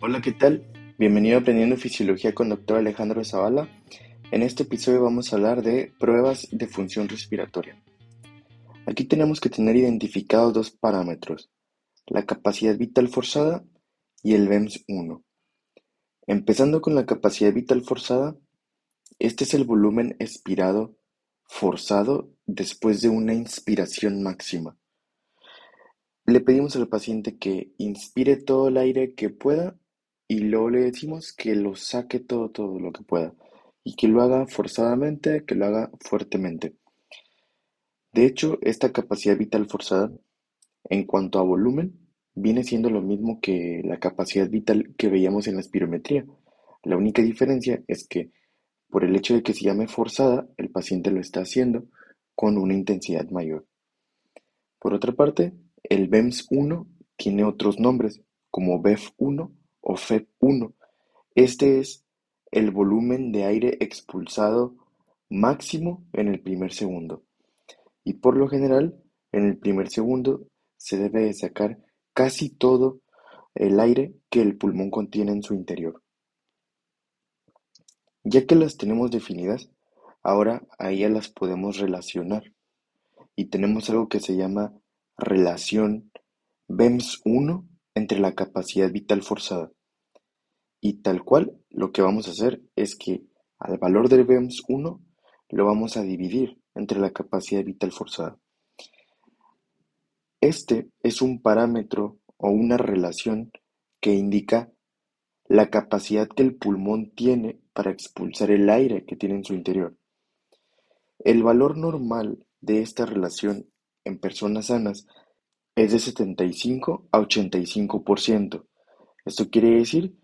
Hola, ¿qué tal? Bienvenido a Aprendiendo Fisiología con Dr. Alejandro Zavala. En este episodio vamos a hablar de pruebas de función respiratoria. Aquí tenemos que tener identificados dos parámetros, la capacidad vital forzada y el BEMS 1. Empezando con la capacidad vital forzada, este es el volumen expirado forzado después de una inspiración máxima. Le pedimos al paciente que inspire todo el aire que pueda y luego le decimos que lo saque todo, todo lo que pueda y que lo haga forzadamente, que lo haga fuertemente. De hecho, esta capacidad vital forzada, en cuanto a volumen, viene siendo lo mismo que la capacidad vital que veíamos en la espirometría. La única diferencia es que por el hecho de que se llame forzada, el paciente lo está haciendo con una intensidad mayor. Por otra parte, el BEMS-1 tiene otros nombres, como BEF-1 o FEP-1. Este es el volumen de aire expulsado máximo en el primer segundo. Y por lo general, en el primer segundo se debe sacar casi todo el aire que el pulmón contiene en su interior. Ya que las tenemos definidas, ahora a ellas las podemos relacionar. Y tenemos algo que se llama relación BEMS-1 entre la capacidad vital forzada. Y tal cual, lo que vamos a hacer es que al valor del BEMS1 lo vamos a dividir entre la capacidad vital forzada. Este es un parámetro o una relación que indica la capacidad que el pulmón tiene para expulsar el aire que tiene en su interior. El valor normal de esta relación en personas sanas es de 75 a 85%. Esto quiere decir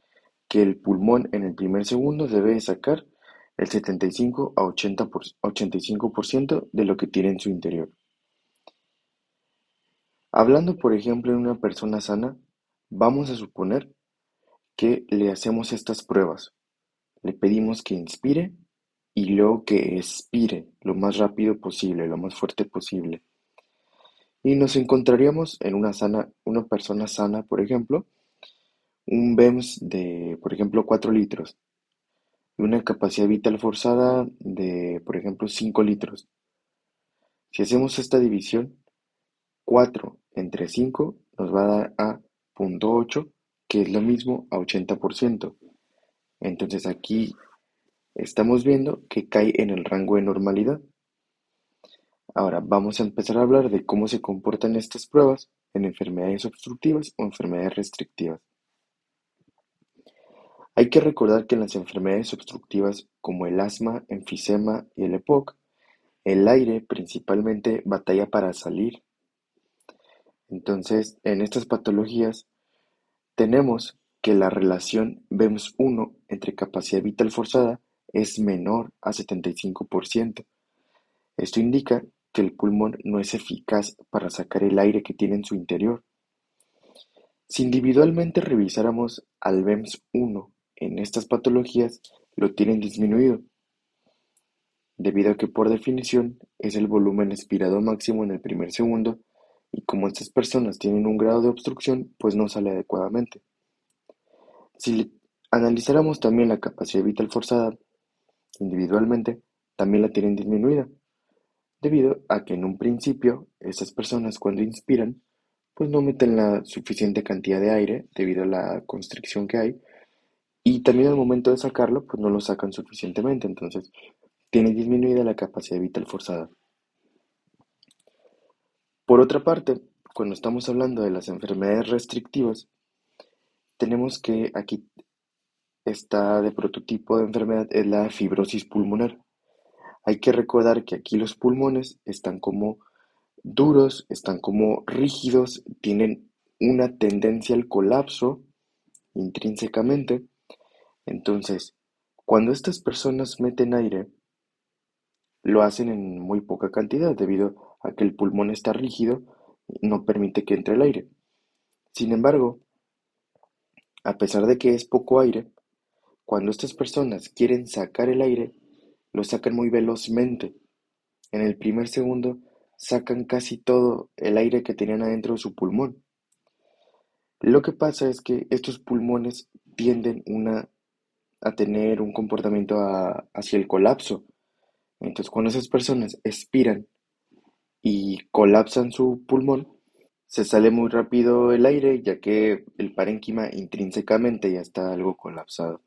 que el pulmón en el primer segundo debe sacar el 75 a 80 85% de lo que tiene en su interior. Hablando, por ejemplo, de una persona sana, vamos a suponer que le hacemos estas pruebas. Le pedimos que inspire y luego que expire lo más rápido posible, lo más fuerte posible. Y nos encontraríamos en una sana, una persona sana, por ejemplo, un BEMS de, por ejemplo, 4 litros y una capacidad vital forzada de, por ejemplo, 5 litros. Si hacemos esta división, 4 entre 5 nos va a dar a 0.8, que es lo mismo a 80%. Entonces aquí estamos viendo que cae en el rango de normalidad. Ahora vamos a empezar a hablar de cómo se comportan estas pruebas en enfermedades obstructivas o enfermedades restrictivas. Hay que recordar que en las enfermedades obstructivas como el asma, enfisema y el EPOC, el aire principalmente batalla para salir. Entonces, en estas patologías tenemos que la relación BEMS1 entre capacidad vital forzada es menor a 75%. Esto indica que el pulmón no es eficaz para sacar el aire que tiene en su interior. Si individualmente revisáramos al BEMS1 en estas patologías, lo tienen disminuido, debido a que por definición es el volumen expirado máximo en el primer segundo y como estas personas tienen un grado de obstrucción, pues no sale adecuadamente. Si analizáramos también la capacidad vital forzada individualmente, también la tienen disminuida, debido a que en un principio estas personas cuando inspiran pues no meten la suficiente cantidad de aire debido a la constricción que hay y también al momento de sacarlo pues no lo sacan suficientemente, entonces tiene disminuida la capacidad vital forzada. Por otra parte, cuando estamos hablando de las enfermedades restrictivas, tenemos que aquí está de prototipo de enfermedad es la fibrosis pulmonar. Hay que recordar que aquí los pulmones están como duros, están como rígidos, tienen una tendencia al colapso intrínsecamente. Entonces, cuando estas personas meten aire, lo hacen en muy poca cantidad debido a que el pulmón está rígido y no permite que entre el aire. Sin embargo, a pesar de que es poco aire, cuando estas personas quieren sacar el aire, lo sacan muy velozmente. En el primer segundo sacan casi todo el aire que tenían adentro de su pulmón. Lo que pasa es que estos pulmones tienden una, a tener un comportamiento hacia el colapso. Entonces, cuando esas personas expiran y colapsan su pulmón, se sale muy rápido el aire ya que el parénquima intrínsecamente ya está algo colapsado.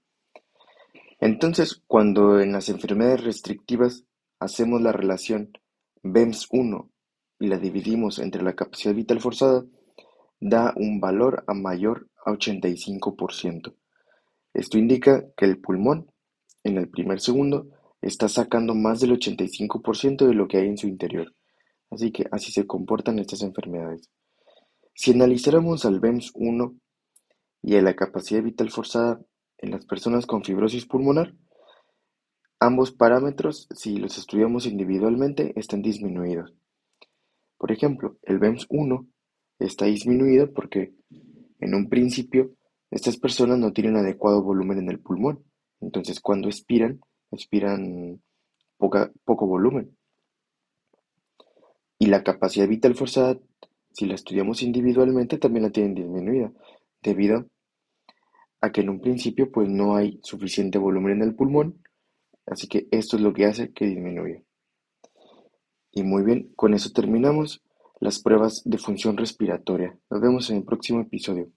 Entonces, cuando en las enfermedades restrictivas hacemos la relación BEMS1 y la dividimos entre la capacidad vital forzada, da un valor a mayor a 85%. Esto indica que el pulmón, en el primer segundo, está sacando más del 85% de lo que hay en su interior. Así que así se comportan estas enfermedades. Si analizáramos al BEMS1 y a la capacidad vital forzada en las personas con fibrosis pulmonar, ambos parámetros, si los estudiamos individualmente, están disminuidos. Por ejemplo, el BEMS1 está disminuido porque en un principio estas personas no tienen adecuado volumen en el pulmón, entonces cuando expiran, expiran poco volumen. Y la capacidad vital forzada, si la estudiamos individualmente, también la tienen disminuida, debido a que en un principio pues no hay suficiente volumen en el pulmón, así que esto es lo que hace que disminuya. Y muy bien, con eso terminamos las pruebas de función respiratoria. Nos vemos en el próximo episodio.